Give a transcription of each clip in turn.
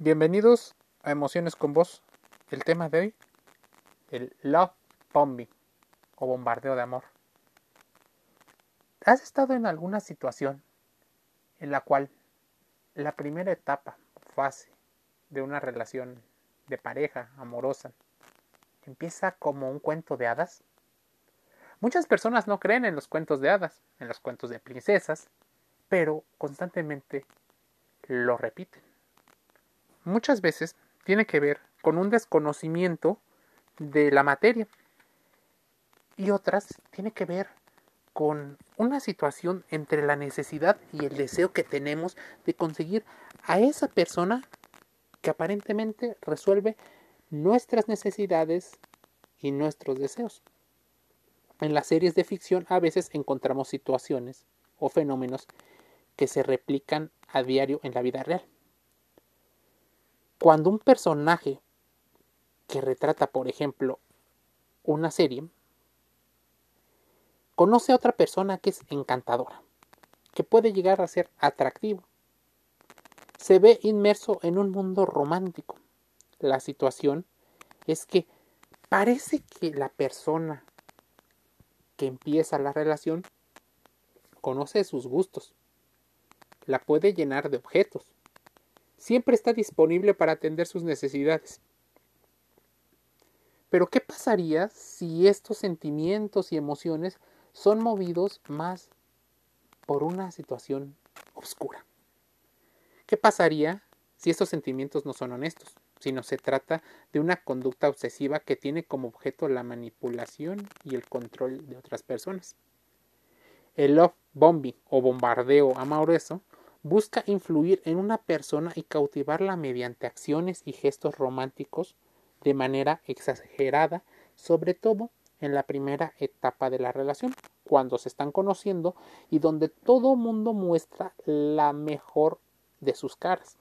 Bienvenidos a Emociones con Vos. El tema de hoy, el love bombing o bombardeo de amor. ¿Has estado en alguna situación en la cual la primera etapa o fase de una relación de pareja amorosa empieza como un cuento de hadas? Muchas personas no creen en los cuentos de hadas, en los cuentos de princesas, pero constantemente lo repiten muchas veces tiene que ver con un desconocimiento de la materia y otras tiene que ver con una situación entre la necesidad y el deseo que tenemos de conseguir a esa persona que aparentemente resuelve nuestras necesidades y nuestros deseos. En las series de ficción a veces encontramos situaciones o fenómenos que se replican a diario en la vida real. Cuando un personaje que retrata, por ejemplo, una serie, conoce a otra persona que es encantadora, que puede llegar a ser atractivo, se ve inmerso en un mundo romántico. La situación es que parece que la persona que empieza la relación conoce sus gustos, la puede llenar de objetos, siempre está disponible para atender sus necesidades. Pero ¿qué pasaría si estos sentimientos y emociones son movidos más por una situación oscura? ¿Qué pasaría si estos sentimientos no son honestos, sino se trata de una conducta obsesiva que tiene como objeto la manipulación y el control de otras personas? El love bombing o bombardeo amoroso busca influir en una persona y cautivarla mediante acciones y gestos románticos de manera exagerada, sobre todo en la primera etapa de la relación, cuando se están conociendo y donde todo mundo muestra la mejor de sus caras.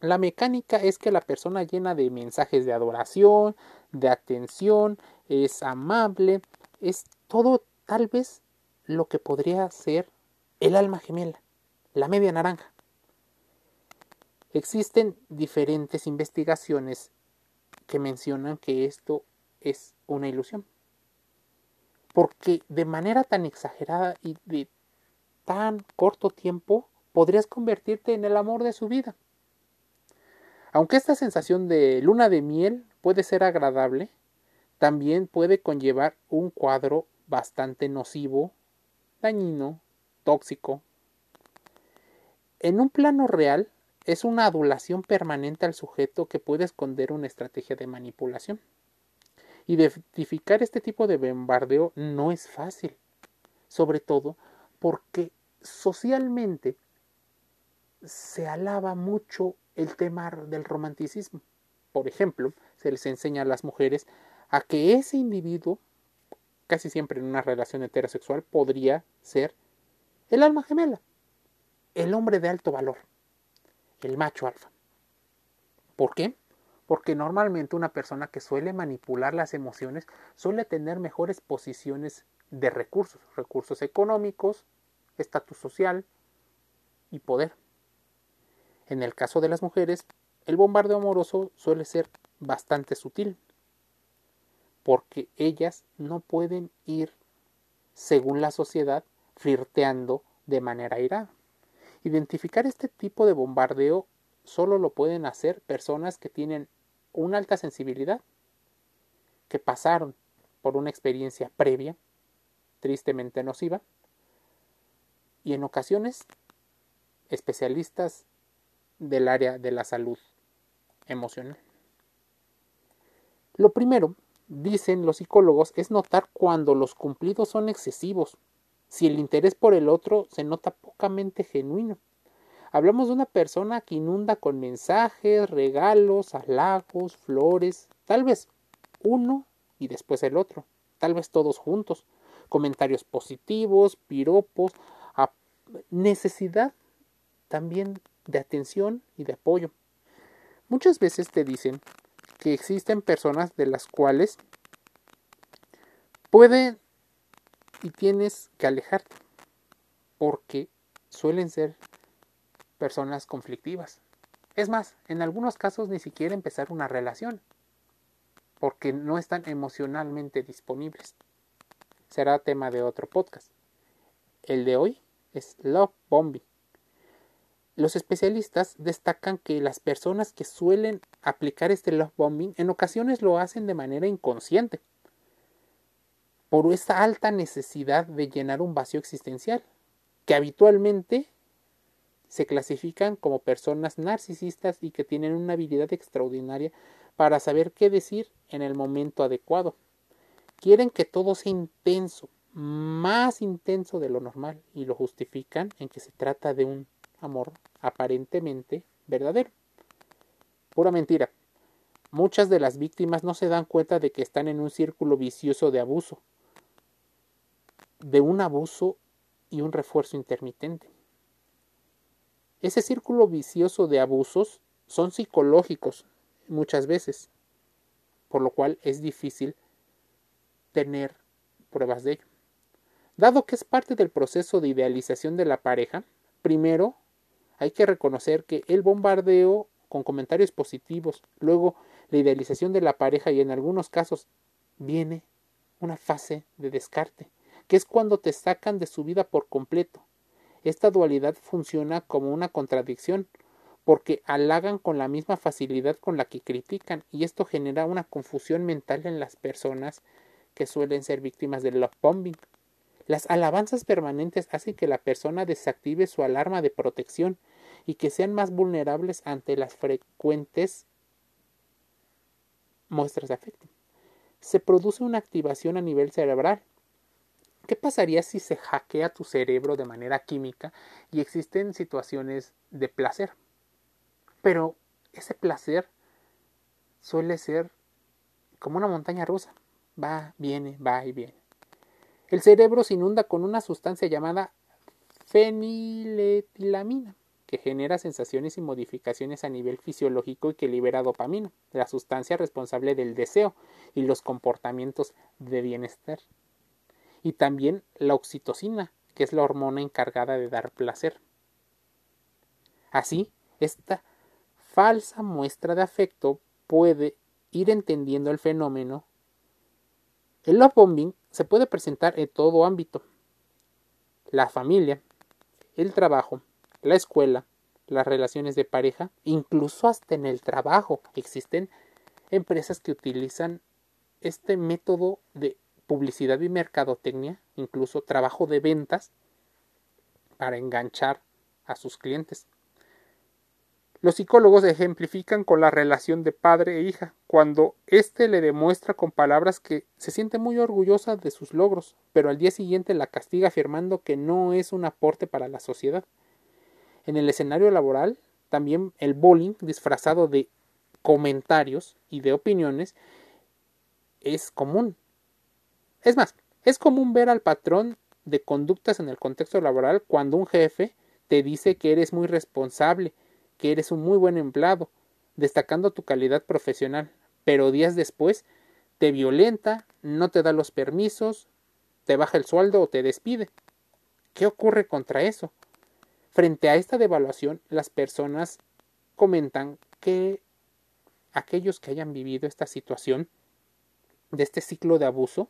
La mecánica es que la persona llena de mensajes de adoración, de atención, es amable, es todo tal vez lo que podría ser el alma gemela la media naranja. Existen diferentes investigaciones que mencionan que esto es una ilusión. Porque de manera tan exagerada y de tan corto tiempo podrías convertirte en el amor de su vida. Aunque esta sensación de luna de miel puede ser agradable, también puede conllevar un cuadro bastante nocivo, dañino, tóxico, en un plano real, es una adulación permanente al sujeto que puede esconder una estrategia de manipulación. Identificar este tipo de bombardeo no es fácil, sobre todo porque socialmente se alaba mucho el tema del romanticismo. Por ejemplo, se les enseña a las mujeres a que ese individuo, casi siempre en una relación heterosexual, podría ser el alma gemela el hombre de alto valor, el macho alfa. ¿Por qué? Porque normalmente una persona que suele manipular las emociones suele tener mejores posiciones de recursos, recursos económicos, estatus social y poder. En el caso de las mujeres, el bombardeo amoroso suele ser bastante sutil, porque ellas no pueden ir, según la sociedad, flirteando de manera irada. Identificar este tipo de bombardeo solo lo pueden hacer personas que tienen una alta sensibilidad, que pasaron por una experiencia previa, tristemente nociva, y en ocasiones especialistas del área de la salud emocional. Lo primero, dicen los psicólogos, es notar cuando los cumplidos son excesivos, si el interés por el otro se nota pocamente genuino. Hablamos de una persona que inunda con mensajes, regalos, halagos, flores, tal vez uno y después el otro, tal vez todos juntos, comentarios positivos, piropos, necesidad también de atención y de apoyo. Muchas veces te dicen que existen personas de las cuales pueden y tienes que alejarte porque suelen ser personas conflictivas, Es más, en algunos casos ni siquiera empezar una relación, porque no están emocionalmente disponibles. Será tema de otro podcast. El de hoy es love bombing. Los especialistas destacan que las personas que suelen aplicar este love bombing en ocasiones lo hacen de manera inconsciente, por esta alta necesidad de llenar un vacío existencial, que habitualmente se clasifican como personas narcisistas y que tienen una habilidad extraordinaria para saber qué decir en el momento adecuado. Quieren que todo sea intenso, más intenso de lo normal, y lo justifican en que se trata de un amor aparentemente verdadero. Pura mentira. Muchas de las víctimas no se dan cuenta de que están en un círculo vicioso de abuso, de un abuso y un refuerzo intermitente. Ese círculo vicioso de abusos son psicológicos muchas veces, por lo cual es difícil tener pruebas de ello. Dado que es parte del proceso de idealización de la pareja, primero hay que reconocer que el bombardeo con comentarios positivos, luego la idealización de la pareja y en algunos casos viene una fase de descarte, que es cuando te sacan de su vida por completo. Esta dualidad funciona como una contradicción, porque halagan con la misma facilidad con la que critican, y esto genera una confusión mental en las personas que suelen ser víctimas del love bombing. Las alabanzas permanentes hacen que la persona desactive su alarma de protección y que sean más vulnerables ante las frecuentes muestras de afecto. Se produce una activación a nivel cerebral. ¿Qué pasaría si se hackea tu cerebro de manera química y existen situaciones de placer? Pero ese placer suele ser como una montaña rusa. Va, viene, va y viene. El cerebro se inunda con una sustancia llamada feniletilamina que genera sensaciones y modificaciones a nivel fisiológico y que libera dopamina, la sustancia responsable del deseo y los comportamientos de bienestar. Y también la oxitocina, que es la hormona encargada de dar placer. Así, esta falsa muestra de afecto puede ir entendiendo el fenómeno. El love bombing se puede presentar en todo ámbito. La familia, el trabajo, la escuela, las relaciones de pareja, incluso hasta en el trabajo. Existen empresas que utilizan este método de publicidad y mercadotecnia, incluso trabajo de ventas, para enganchar a sus clientes. Los psicólogos ejemplifican con la relación de padre e hija, cuando éste le demuestra con palabras que se siente muy orgullosa de sus logros, pero al día siguiente la castiga afirmando que no es un aporte para la sociedad. En el escenario laboral, también el bullying disfrazado de comentarios y de opiniones es común. Es más, es común ver al patrón de conductas en el contexto laboral cuando un jefe te dice que eres muy responsable, que eres un muy buen empleado, destacando tu calidad profesional, pero días después te violenta, no te da los permisos, te baja el sueldo o te despide. ¿Qué ocurre contra eso? Frente a esta devaluación, las personas comentan que aquellos que hayan vivido esta situación de este ciclo de abuso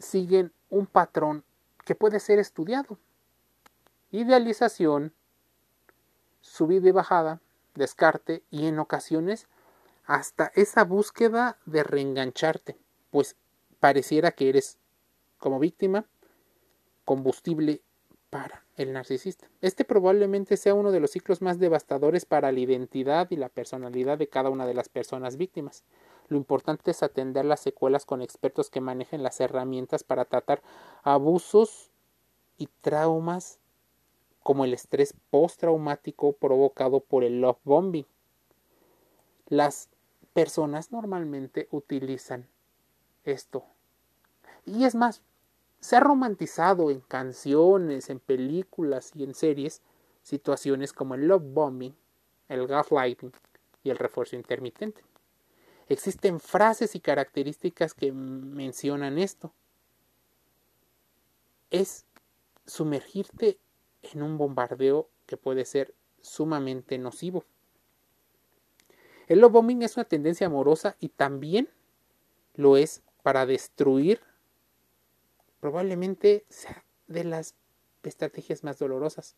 siguen un patrón que puede ser estudiado. Idealización, subida y bajada, descarte y en ocasiones hasta esa búsqueda de reengancharte, pues pareciera que eres como víctima combustible para el narcisista. Este probablemente sea uno de los ciclos más devastadores para la identidad y la personalidad de cada una de las personas víctimas. Lo importante es atender las secuelas con expertos que manejen las herramientas para tratar abusos y traumas como el estrés postraumático provocado por el love bombing. Las personas normalmente utilizan esto. Y es más, se ha romantizado en canciones, en películas y en series situaciones como el love bombing, el gaslighting y el refuerzo intermitente. Existen frases y características que mencionan esto. Es sumergirte en un bombardeo que puede ser sumamente nocivo. El love bombing es una tendencia amorosa y también lo es para destruir probablemente sea de las estrategias más dolorosas.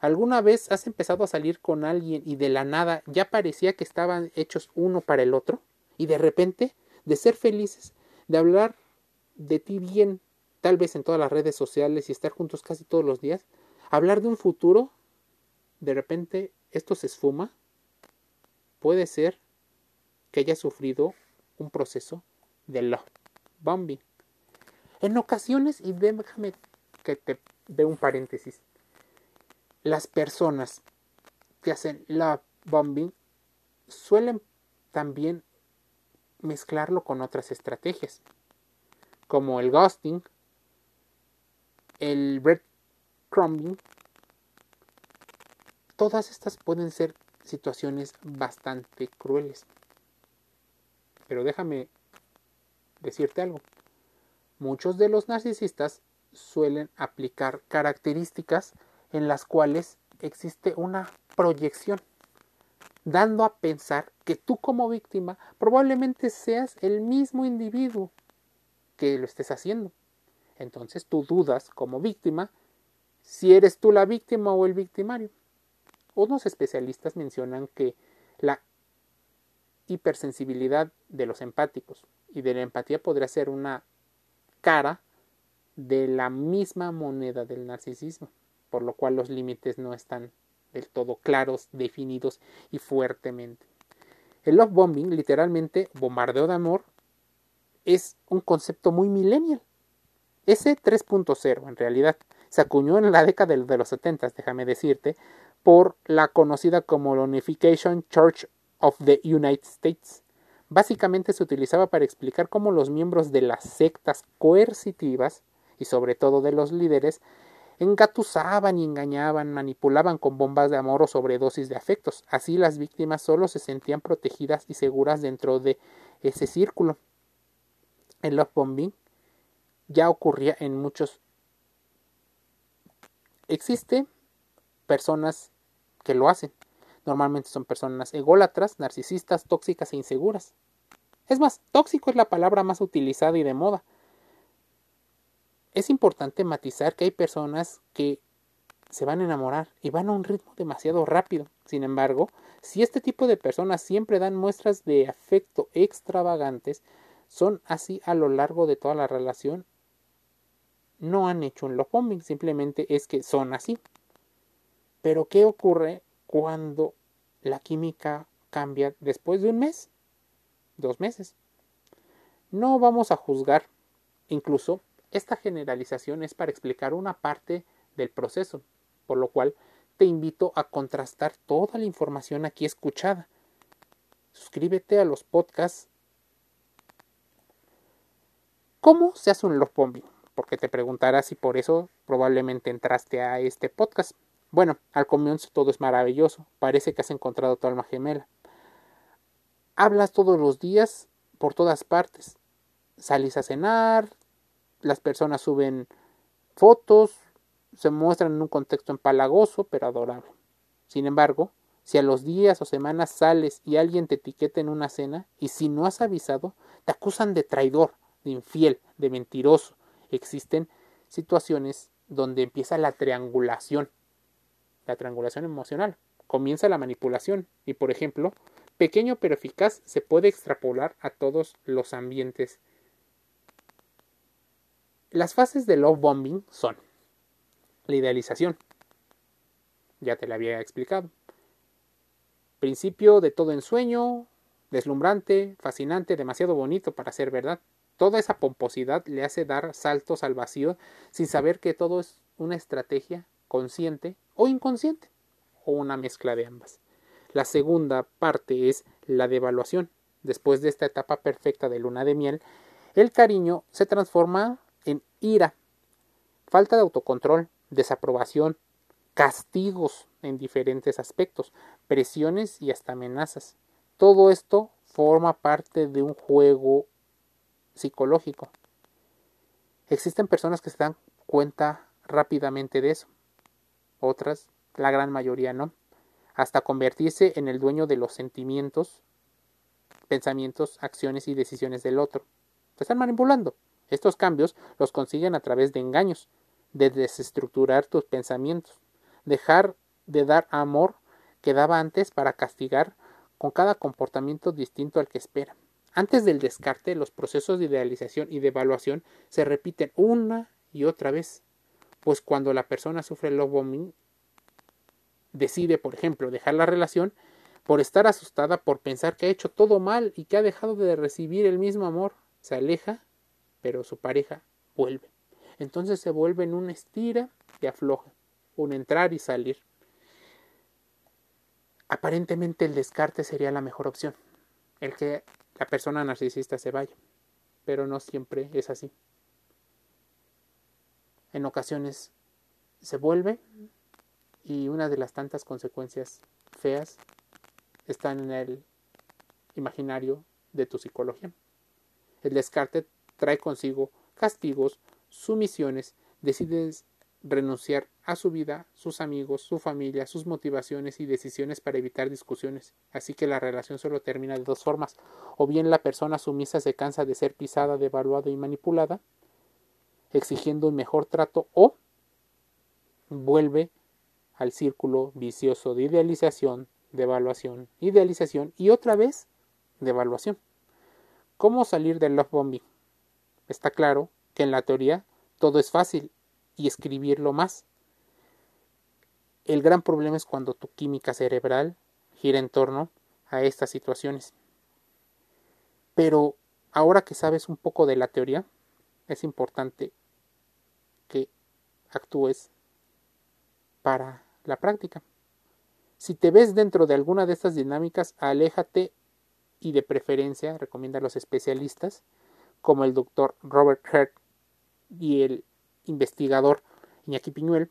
¿Alguna vez has empezado a salir con alguien y de la nada ya parecía que estaban hechos uno para el otro? Y de repente, de ser felices, de hablar de ti bien, tal vez en todas las redes sociales y estar juntos casi todos los días, hablar de un futuro, de repente esto se esfuma. Puede ser que haya sufrido un proceso de love bombing. En ocasiones, y déjame que te dé un paréntesis, las personas que hacen love bombing suelen también mezclarlo con otras estrategias, como el ghosting, el breadcrumbing. Todas estas pueden ser situaciones bastante crueles. Pero déjame decirte algo. Muchos de los narcisistas suelen aplicar características en las cuales existe una proyección, dando a pensar que tú como víctima probablemente seas el mismo individuo que lo estés haciendo. Entonces tú dudas como víctima si eres tú la víctima o el victimario. Unos especialistas mencionan que la hipersensibilidad de los empáticos y de la empatía podría ser una cara de la misma moneda del narcisismo, por lo cual los límites no están del todo claros, definidos y fuertemente. El love bombing, literalmente bombardeo de amor, es un concepto muy millennial. Ese 3.0 en realidad se acuñó en la década de los 70, déjame decirte, por la conocida como la Unification Church of the United States, básicamente se utilizaba para explicar cómo los miembros de las sectas coercitivas y sobre todo de los líderes engatusaban y engañaban, manipulaban con bombas de amor o sobredosis de afectos. Así las víctimas solo se sentían protegidas y seguras dentro de ese círculo. El love bombing ya ocurría en muchos. Existe personas que lo hacen. Normalmente son personas ególatras, narcisistas, tóxicas e inseguras. Es más, tóxico es la palabra más utilizada y de moda. Es importante matizar que hay personas que se van a enamorar y van a un ritmo demasiado rápido. Sin embargo, si este tipo de personas siempre dan muestras de afecto extravagantes, son así a lo largo de toda la relación, no han hecho un love simplemente es que son así. Pero ¿qué ocurre cuando la química cambia después de un mes, dos meses. No vamos a juzgar. Incluso esta generalización es para explicar una parte del proceso, por lo cual te invito a contrastar toda la información aquí escuchada. Suscríbete a los podcasts. ¿Cómo se hace un love bombing? Porque te preguntarás si por eso probablemente entraste a este podcast. Bueno, al comienzo todo es maravilloso, parece que has encontrado tu alma gemela. Hablas todos los días por todas partes. Salís a cenar, las personas suben fotos, se muestran en un contexto empalagoso pero adorable. Sin embargo, si a los días o semanas sales y alguien te etiqueta en una cena y si no has avisado, te acusan de traidor, de infiel, de mentiroso. Existen situaciones donde empieza la triangulación la triangulación emocional. Comienza la manipulación y, por ejemplo, pequeño pero eficaz se puede extrapolar a todos los ambientes. Las fases de love bombing son la idealización. Ya te la había explicado. Principio de todo ensueño, deslumbrante, fascinante, demasiado bonito para ser verdad. Toda esa pomposidad le hace dar saltos al vacío sin saber que todo es una estrategia consciente o inconsciente, o una mezcla de ambas. La segunda parte es la devaluación. Después de esta etapa perfecta de luna de miel, el cariño se transforma en ira, falta de autocontrol, desaprobación, castigos en diferentes aspectos, presiones y hasta amenazas. Todo esto forma parte de un juego psicológico. Existen personas que se dan cuenta rápidamente de eso otras, la gran mayoría no. hasta convertirse en el dueño de los sentimientos, pensamientos, acciones y decisiones del otro. Te están manipulando. Estos cambios los consiguen a través de engaños, de desestructurar tus pensamientos, dejar de dar amor que daba antes para castigar con cada comportamiento distinto al que espera. Antes del descarte, los procesos de idealización y de evaluación se repiten una y otra vez, pues cuando la persona sufre bombing, decide, por ejemplo, dejar la relación por estar asustada por pensar que ha hecho todo mal y que ha dejado de recibir el mismo amor, se aleja, pero su pareja vuelve. Entonces se vuelve en una estira y afloja, un entrar y salir. Aparentemente el descarte sería la mejor opción, el que la persona narcisista se vaya, pero no siempre es así. En ocasiones se vuelve y una de las tantas consecuencias feas están en el imaginario de tu psicología. El descarte trae consigo castigos, sumisiones, decides renunciar a su vida, sus amigos, su familia, sus motivaciones y decisiones para evitar discusiones. Así que la relación solo termina de dos formas. O bien la persona sumisa se cansa de ser pisada, devaluada y manipulada, exigiendo un mejor trato, o vuelve al círculo vicioso de idealización, devaluación, idealización y otra vez devaluación. ¿Cómo salir del love bombing? Está claro que en la teoría todo es fácil y escribirlo más. El gran problema es cuando tu química cerebral gira en torno a estas situaciones. Pero ahora que sabes un poco de la teoría, es importante que actúes para la práctica. Si te ves dentro de alguna de estas dinámicas, aléjate y de preferencia recomienda a los especialistas como el doctor Robert Hurt y el investigador Iñaki Piñuel.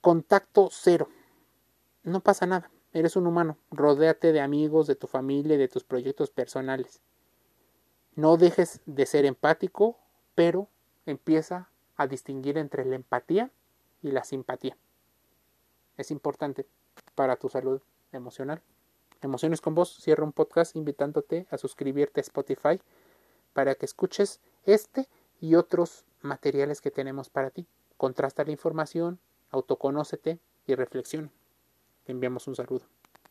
Contacto cero. No pasa nada. Eres un humano. Rodéate de amigos, de tu familia y de tus proyectos personales. No dejes de ser empático, pero empieza a distinguir entre la empatía y la simpatía. Es importante para tu salud emocional. Emociones con vos cierra un podcast invitándote a suscribirte a Spotify para que escuches este y otros materiales que tenemos para ti. Contrasta la información, autoconócete y reflexiona. Te enviamos un saludo.